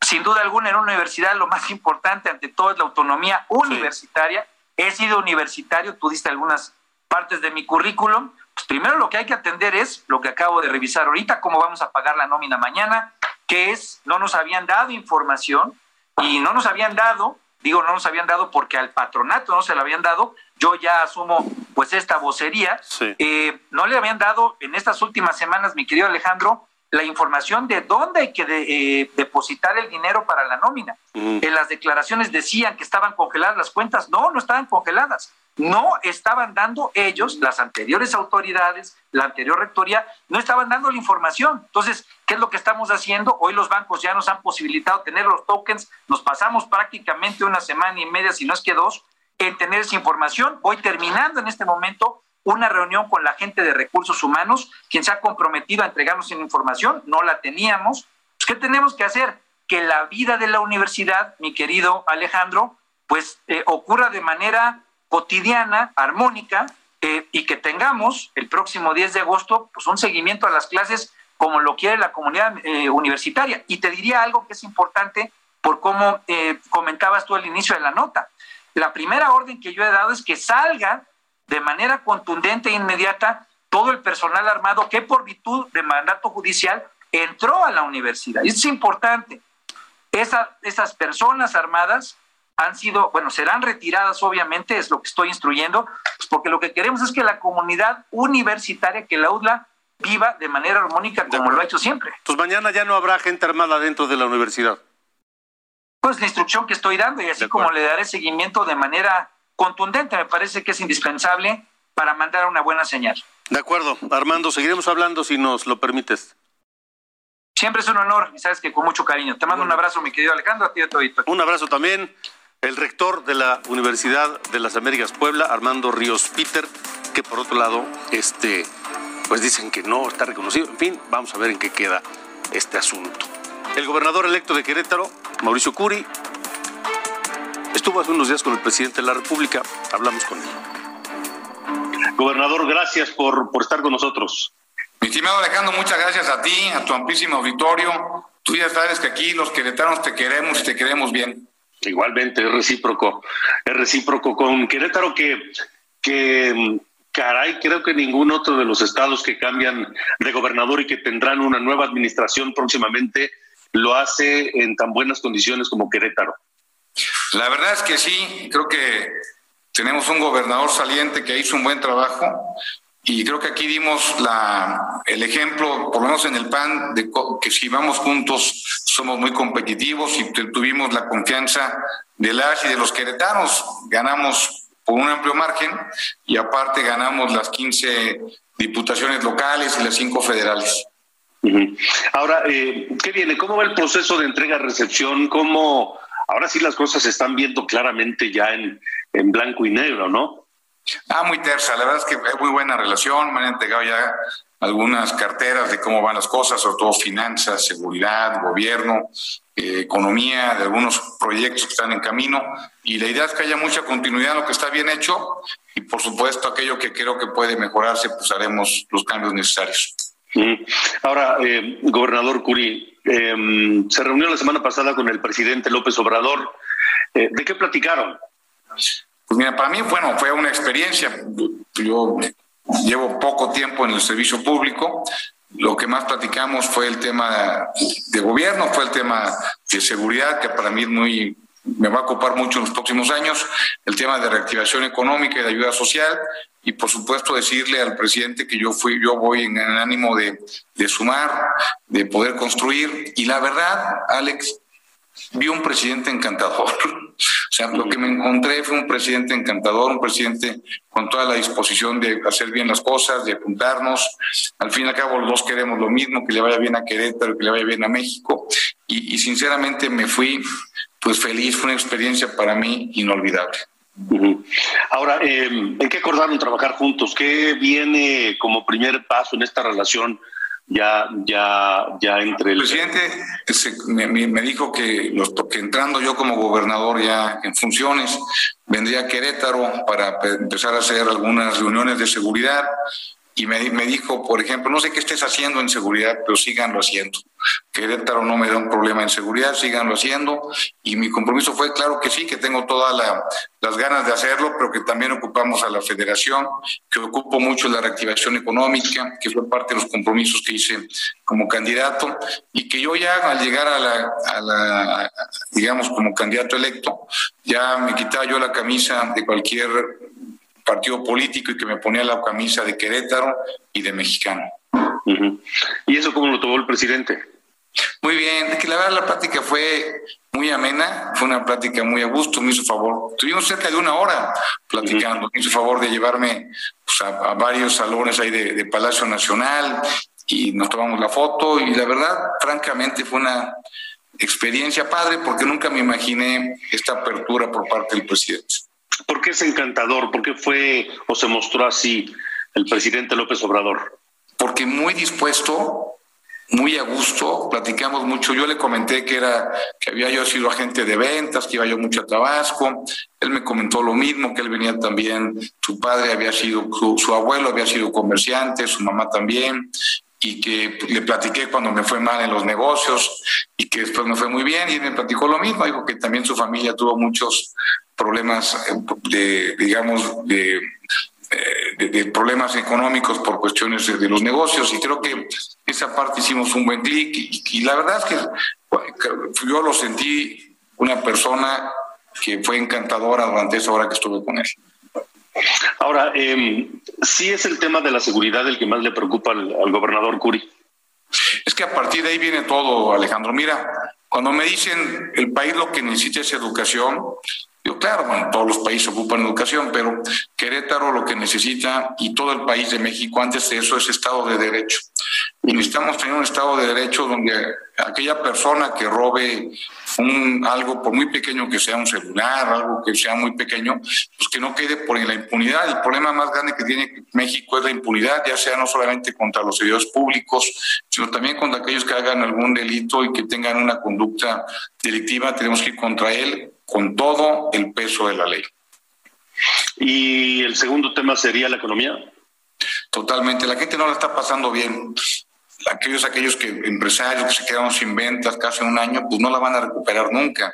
J: sin duda alguna, en una universidad lo más importante ante todo es la autonomía universitaria. He sido universitario, tú diste algunas partes de mi currículum. Pues primero lo que hay que atender es lo que acabo de revisar ahorita, cómo vamos a pagar la nómina mañana, que es, no nos habían dado información y no nos habían dado, digo, no nos habían dado porque al patronato no se le habían dado, yo ya asumo pues esta vocería, eh, no le habían dado en estas últimas semanas, mi querido Alejandro, la información de dónde hay que eh, depositar el dinero para la nómina. Mm. En las declaraciones decían que estaban congeladas las cuentas, no, no estaban congeladas no estaban dando ellos, las anteriores autoridades, la anterior rectoría, no estaban dando la información. Entonces, ¿qué es lo que estamos haciendo? Hoy los bancos ya nos han posibilitado tener los tokens, nos pasamos prácticamente una semana y media, si no es que dos, en tener esa información. Voy terminando en este momento una reunión con la gente de recursos humanos, quien se ha comprometido a entregarnos la información, no la teníamos. Pues, ¿Qué tenemos que hacer? Que la vida de la universidad, mi querido Alejandro, pues eh, ocurra de manera cotidiana, armónica, eh, y que tengamos el próximo 10 de agosto pues un seguimiento a las clases como lo quiere la comunidad eh, universitaria. Y te diría algo que es importante por cómo eh, comentabas tú al inicio de la nota. La primera orden que yo he dado es que salga de manera contundente e inmediata todo el personal armado que por virtud de mandato judicial entró a la universidad. Es importante. Esa, esas personas armadas han sido, bueno, serán retiradas obviamente, es lo que estoy instruyendo, pues porque lo que queremos es que la comunidad universitaria, que la UDLA viva de manera armónica como lo ha hecho siempre.
C: Pues mañana ya no habrá gente armada dentro de la universidad.
J: Pues la instrucción que estoy dando y así como le daré seguimiento de manera contundente, me parece que es indispensable para mandar una buena señal.
C: De acuerdo, Armando, seguiremos hablando si nos lo permites.
J: Siempre es un honor y sabes que con mucho cariño. Te mando un abrazo, mi querido Alejandro, a ti y a todo.
C: Un abrazo también el rector de la Universidad de las Américas Puebla, Armando Ríos Peter, que por otro lado, este, pues dicen que no está reconocido. En fin, vamos a ver en qué queda este asunto. El gobernador electo de Querétaro, Mauricio Curi, estuvo hace unos días con el presidente de la República. Hablamos con él. Gobernador, gracias por, por estar con nosotros.
K: Mi estimado Alejandro, muchas gracias a ti, a tu amplísimo auditorio. Tú ya sabes que aquí los queretanos te queremos y te queremos bien.
C: Igualmente, es recíproco. Es recíproco con Querétaro que, que caray, creo que ningún otro de los estados que cambian de gobernador y que tendrán una nueva administración próximamente lo hace en tan buenas condiciones como Querétaro.
K: La verdad es que sí, creo que tenemos un gobernador saliente que hizo un buen trabajo y creo que aquí dimos la, el ejemplo, por lo menos en el PAN, de que si vamos juntos somos muy competitivos y tuvimos la confianza de las y de los queretanos. Ganamos por un amplio margen y aparte ganamos las 15 diputaciones locales y las 5 federales.
C: Ahora, eh, ¿qué viene? ¿Cómo va el proceso de entrega-recepción? ¿Cómo ahora sí las cosas se están viendo claramente ya en, en blanco y negro, ¿no?
K: Ah, muy tersa. La verdad es que hay muy buena relación. Me han entregado ya algunas carteras de cómo van las cosas, sobre todo finanzas, seguridad, gobierno, eh, economía, de algunos proyectos que están en camino. Y la idea es que haya mucha continuidad en lo que está bien hecho y, por supuesto, aquello que creo que puede mejorarse, pues haremos los cambios necesarios.
C: Ahora, eh, gobernador Curi, em, se reunió la semana pasada con el presidente López Obrador. Eh, ¿De qué platicaron?
K: Pues mira, para mí, bueno, fue una experiencia. Yo llevo poco tiempo en el servicio público. Lo que más platicamos fue el tema de gobierno, fue el tema de seguridad, que para mí es muy me va a ocupar mucho en los próximos años, el tema de reactivación económica y de ayuda social, y por supuesto decirle al presidente que yo fui, yo voy en el ánimo de, de sumar, de poder construir, y la verdad, Alex, vi un presidente encantador. O sea, lo que me encontré fue un presidente encantador, un presidente con toda la disposición de hacer bien las cosas, de apuntarnos. Al fin y al cabo, los dos queremos lo mismo, que le vaya bien a Querétaro, que le vaya bien a México. Y, sinceramente me fui pues feliz, fue una experiencia para mí inolvidable.
C: Ahora, em, ¿en qué acordaron trabajar juntos? ¿Qué viene como primer paso en esta relación ya, ya, ya entre
K: el... presidente me, dijo que, los, que entrando yo como gobernador ya en funciones, vendría a Querétaro para empezar a hacer algunas reuniones de seguridad y me, me dijo, por ejemplo, no sé qué estés haciendo en seguridad, pero síganlo haciendo. Querétaro no me da un problema en seguridad, síganlo haciendo. Y mi compromiso fue, claro que sí, que tengo todas las ganas de hacerlo, pero que también ocupamos a la federación, que ocupo mucho la reactivación económica, que fue parte de los compromisos que hice como candidato, y que yo ya al llegar a la, a la digamos, como candidato electo, ya me quitaba yo la camisa de cualquier partido político y que me ponía la camisa de Querétaro y de mexicano.
C: ¿Y eso cómo lo tomó el presidente?
K: Muy bien, que la verdad la plática fue muy amena, fue una plática muy a gusto, me hizo favor. Tuvimos cerca de una hora platicando, me hizo favor de llevarme pues, a, varios salones ahí de, de, Palacio Nacional y nos tomamos la foto y la verdad, francamente, fue una experiencia padre porque nunca me imaginé esta apertura por parte del presidente.
C: ¿Por qué es encantador? ¿Por qué fue o se mostró así el presidente López Obrador?
K: Porque muy dispuesto, muy a gusto, platicamos mucho. Yo le comenté que era que había yo sido agente de ventas, que iba yo mucho a Tabasco. Él me comentó lo mismo, que él venía también, su padre había sido, su, abuelo había sido comerciante, su mamá también, y que le platiqué cuando me fue mal en los negocios y que después me fue muy bien y me platicó lo mismo, dijo que también su familia tuvo muchos problemas eh, de, digamos, de, eh, de, problemas económicos por cuestiones de, los negocios y creo que esa parte hicimos un buen clic y, la verdad es que yo lo sentí una persona que fue encantadora durante esa hora que estuve con él.
C: Ahora, eh, sí es el tema de la seguridad el que más le preocupa al, gobernador Curi.
K: Es que a partir de ahí viene todo, Alejandro. Mira, cuando me dicen el país lo que necesita es educación, yo, claro, bueno, todos los países ocupan educación, pero Querétaro lo que necesita y todo el país de México antes de eso es Estado de Derecho. Y necesitamos tener un Estado de Derecho donde aquella persona que robe un, algo, por muy pequeño que sea un celular, algo que sea muy pequeño, pues que no quede por la impunidad. El problema más grande que tiene México es la impunidad, ya sea no solamente contra los servidores públicos, sino también contra aquellos que hagan algún delito y que tengan una conducta delictiva. Tenemos que ir contra él con todo el peso de la ley.
C: Y el segundo tema sería la economía.
K: Totalmente, la gente no la está pasando bien. Aquellos, aquellos que empresarios que se quedaron sin ventas casi un año, pues no la van a recuperar nunca.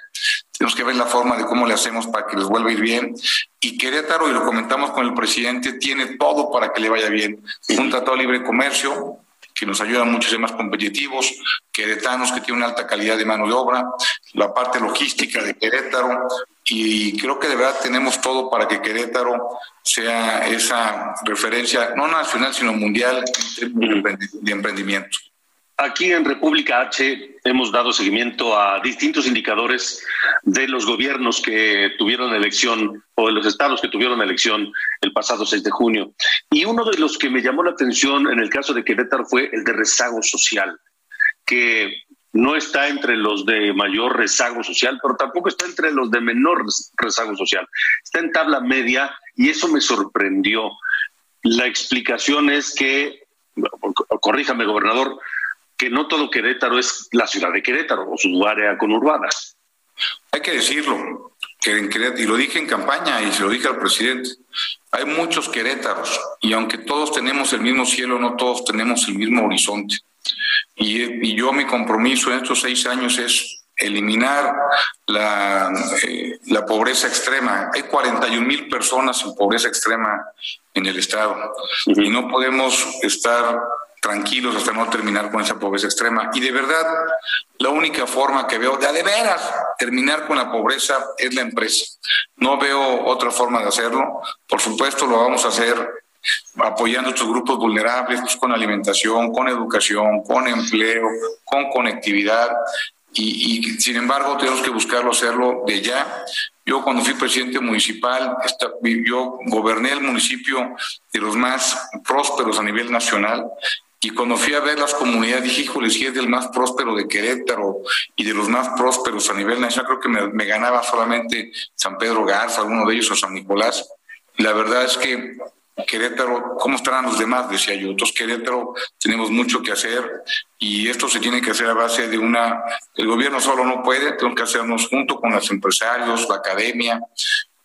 K: Tenemos que ver la forma de cómo le hacemos para que les vuelva a ir bien. Y Querétaro, y lo comentamos con el presidente, tiene todo para que le vaya bien. Un tratado de libre comercio, que nos ayuda mucho a ser más competitivos, queretanos que tienen una alta calidad de mano de obra, la parte logística de Querétaro, y creo que de verdad tenemos todo para que Querétaro sea esa referencia, no nacional, sino mundial de emprendimiento.
C: Aquí en República H hemos dado seguimiento a distintos indicadores de los gobiernos que tuvieron elección o de los estados que tuvieron elección el pasado 6 de junio. Y uno de los que me llamó la atención en el caso de Querétaro fue el de rezago social, que no está entre los de mayor rezago social, pero tampoco está entre los de menor rezago social. Está en tabla media y eso me sorprendió. La explicación es que, corríjame, gobernador, que no todo Querétaro es la ciudad de Querétaro o su área conurbada.
K: Hay que decirlo, que en Querétaro, y lo dije en campaña y se lo dije al presidente, hay muchos Querétaros y aunque todos tenemos el mismo cielo, no todos tenemos el mismo horizonte. Y, yo mi compromiso en estos seis años es eliminar la, eh, la pobreza extrema. Hay 41 mil personas en pobreza extrema en el Estado y no podemos estar tranquilos hasta no terminar con esa pobreza extrema. Y de verdad, la única forma que veo de a de veras terminar con la pobreza es la empresa. No veo otra forma de hacerlo. Por supuesto, lo vamos a hacer apoyando a estos grupos vulnerables pues, con alimentación, con educación, con empleo, con conectividad. Y, sin embargo tenemos que buscarlo hacerlo de ya. Yo cuando fui presidente municipal, yo goberné el municipio de los más prósperos a nivel nacional y cuando fui a ver las comunidades, dije, híjole, si es del más próspero de Querétaro y de los más prósperos a nivel nacional, creo que me, me ganaba solamente San Pedro Garza, alguno de ellos, o San Nicolás. La verdad es que Querétaro, ¿cómo estarán los demás? Decía yo. Entonces, Querétaro tenemos mucho que hacer y esto se tiene que hacer a base de una... El gobierno solo no puede, tenemos que hacernos junto con los empresarios, la academia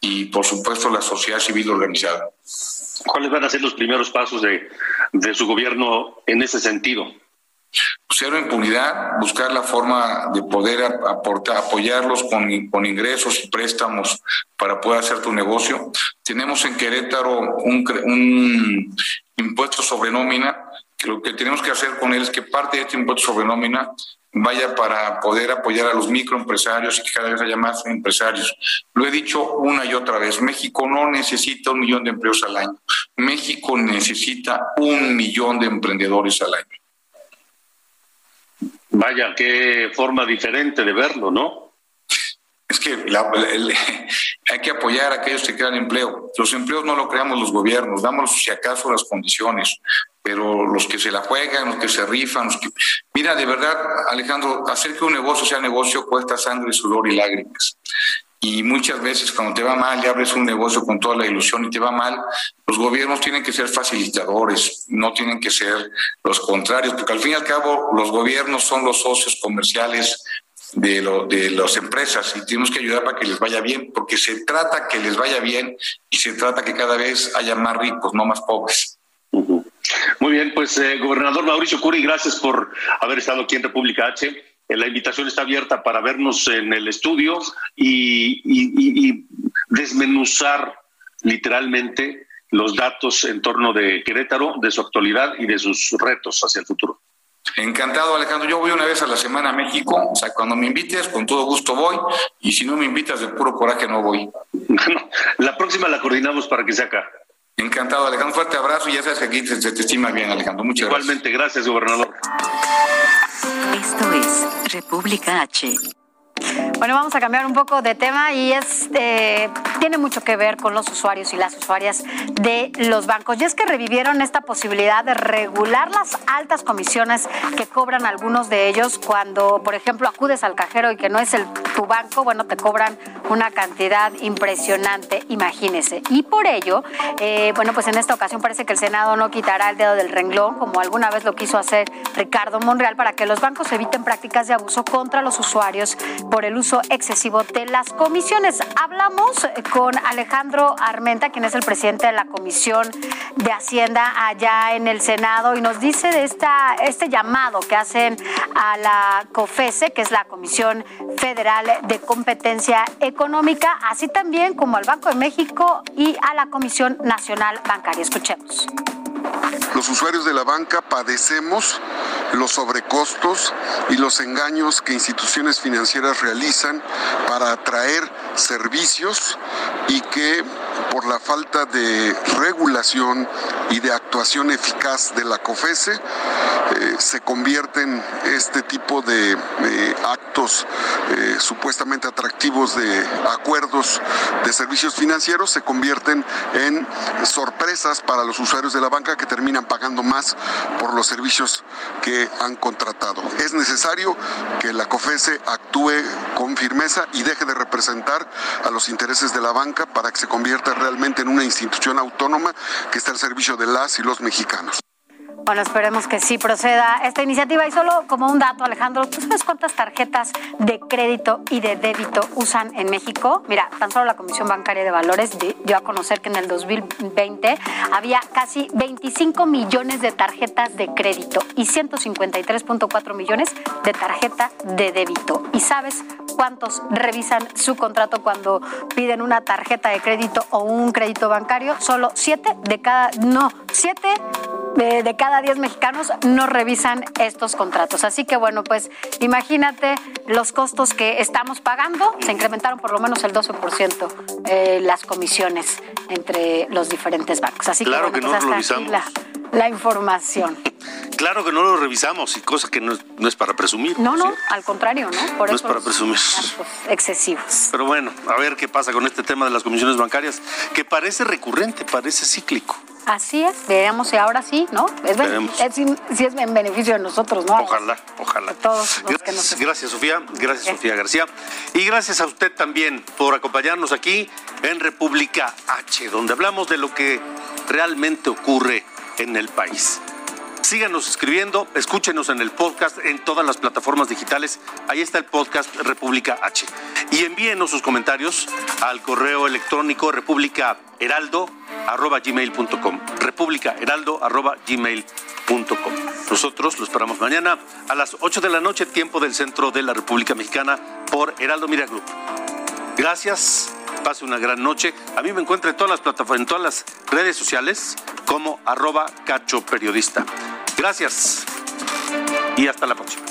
K: y, por supuesto, la sociedad civil organizada.
C: ¿Cuáles van a ser los primeros pasos de, de su gobierno en ese sentido?
K: Cero impunidad, buscar la forma de poder aportar, apoyarlos con, con ingresos y préstamos para poder hacer tu negocio. Tenemos en Querétaro un, un impuesto sobre nómina, que lo que tenemos que hacer con él es que parte de este impuesto sobre nómina vaya para poder apoyar a los microempresarios y que cada vez haya más empresarios. Lo he dicho una y otra vez, México no necesita un millón de empleos al año, México necesita un millón de emprendedores al año.
C: Vaya, qué forma diferente de verlo, ¿no?
K: Es que hay que apoyar a aquellos que crean empleo. Los empleos no lo creamos los gobiernos, damos si acaso las condiciones, pero los que se la juegan, los que se rifan, los que... Mira, de verdad, Alejandro, hacer que un negocio sea negocio cuesta sangre, sudor y lágrimas. Y muchas veces cuando te va mal y abres un negocio con toda la ilusión y te va mal, los gobiernos tienen que ser facilitadores, no tienen que ser los contrarios, porque al fin y al cabo los gobiernos son los socios comerciales de, lo, de las empresas y tenemos que ayudar para que les vaya bien, porque se trata que les vaya bien y se trata que cada vez haya más ricos, no más pobres.
C: Muy bien, pues eh, gobernador Mauricio Curi, gracias por haber estado aquí en República H. Eh, la invitación está abierta para vernos en el estudio y, desmenuzar literalmente los datos en torno de Querétaro, de su actualidad y de sus retos hacia el futuro.
K: Encantado, Alejandro. Yo voy una vez a la semana a México. O sea, cuando me invites, con todo gusto voy. Y si no me invitas, de puro coraje no voy.
C: la próxima la coordinamos para que sea acá.
K: Encantado, Alejandro. Fuerte abrazo y ya sabes que aquí se, te estima bien, Alejandro. Muchas
C: Igualmente, gracias, gobernador.
B: Esto es República H.
D: Bueno, vamos a cambiar un poco de tema y es eh, tiene mucho que ver con los usuarios y las usuarias de los bancos. Y es que revivieron esta posibilidad de regular las altas comisiones que cobran algunos de ellos cuando, por ejemplo, acudes al cajero y que no es el tu banco, bueno, te cobran una cantidad impresionante, imagínese. Y por ello, eh, bueno, pues en esta ocasión parece que el Senado no quitará el dedo del renglón, como alguna vez lo quiso hacer Ricardo Monreal, para que los bancos eviten prácticas de abuso contra los usuarios por el uso excesivo de las comisiones. Hablamos con Alejandro Armenta, quien es el presidente de la Comisión de Hacienda allá en el Senado, y nos dice de esta, este llamado que hacen a la COFESE, que es la Comisión Federal de Competencia Económica, así también como al Banco de México y a la Comisión Nacional Bancaria. Escuchemos.
L: Los usuarios de la banca padecemos los sobrecostos y los engaños que instituciones financieras realizan para atraer servicios y que por la falta de regulación y de actuación eficaz de la COFESE eh, se convierten este tipo de eh, actos eh, supuestamente atractivos de acuerdos de servicios financieros se convierten en sorpresas para los usuarios de la banca que terminan pagando más por los servicios que han contratado. Es necesario que la COFESE actúe con firmeza y deje de representar a los intereses de la banca para que se convierta realmente en una institución autónoma que está al servicio de las y los mexicanos.
D: Bueno, esperemos que sí proceda esta iniciativa. Y solo como un dato, Alejandro, ¿tú sabes cuántas tarjetas de crédito y de débito usan en México? Mira, tan solo la Comisión Bancaria de Valores dio a conocer que en el 2020 había casi 25 millones de tarjetas de crédito y 153.4 millones de tarjeta de débito. ¿Y sabes cuántos revisan su contrato cuando piden una tarjeta de crédito o un crédito bancario? Solo 7 de cada, no, 7 de, cada 10 mexicanos no revisan estos contratos. Así que bueno, pues imagínate los costos que estamos pagando. Se incrementaron por lo menos el 12% eh, las comisiones entre los diferentes bancos. Así
C: claro
D: que,
C: bueno, que no pues revisamos.
D: La, información.
C: Claro que no lo revisamos y cosa que no es, para presumir.
D: No, no, al contrario, ¿no?
C: Por no es para presumir.
D: Excesivos.
C: Pero bueno, a ver qué pasa con este tema de las comisiones bancarias, que parece recurrente, parece cíclico.
D: Así es, veamos si ahora sí, ¿no? Es, es, si es en beneficio de nosotros, ¿no?
C: Ojalá, ojalá.
D: todos
C: gracias, gracias, Sofía. Gracias, Sofía García. Y gracias a usted también por acompañarnos aquí en República H, donde hablamos de lo que realmente ocurre en el país. Síganos escribiendo, escúchenos en el podcast en todas las plataformas digitales. Ahí está el podcast República H. Y envíenos sus comentarios al correo electrónico republicaheraldo.gmail.com. Republicaheraldo.gmail.com. Nosotros lo esperamos mañana a las 8 de la noche, tiempo del centro de la República Mexicana, por Heraldo Media Group. Gracias pase una gran noche. A mí me encuentra en todas las plataformas, en todas las redes sociales como arroba cacho. Gracias y hasta la próxima.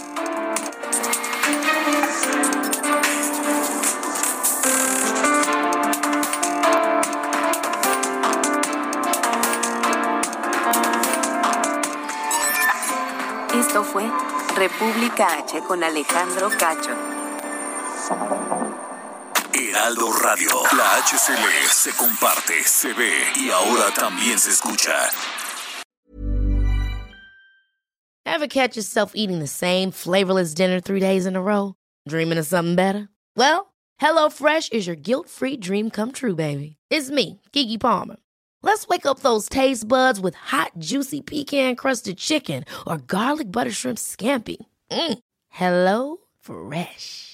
B: Esto fue República H con Alejandro Cacho.
A: Heraldo Radio. La HCL se comparte, se ve y ahora también se escucha.
M: Ever catch yourself eating the same flavorless dinner three days in a row? Dreaming of something better? Well, HelloFresh is your guilt-free dream come true, baby. It's me, Kiki Palmer. Let's wake up those taste buds with hot, juicy pecan-crusted chicken or garlic butter shrimp scampi. Mm. Hello Fresh.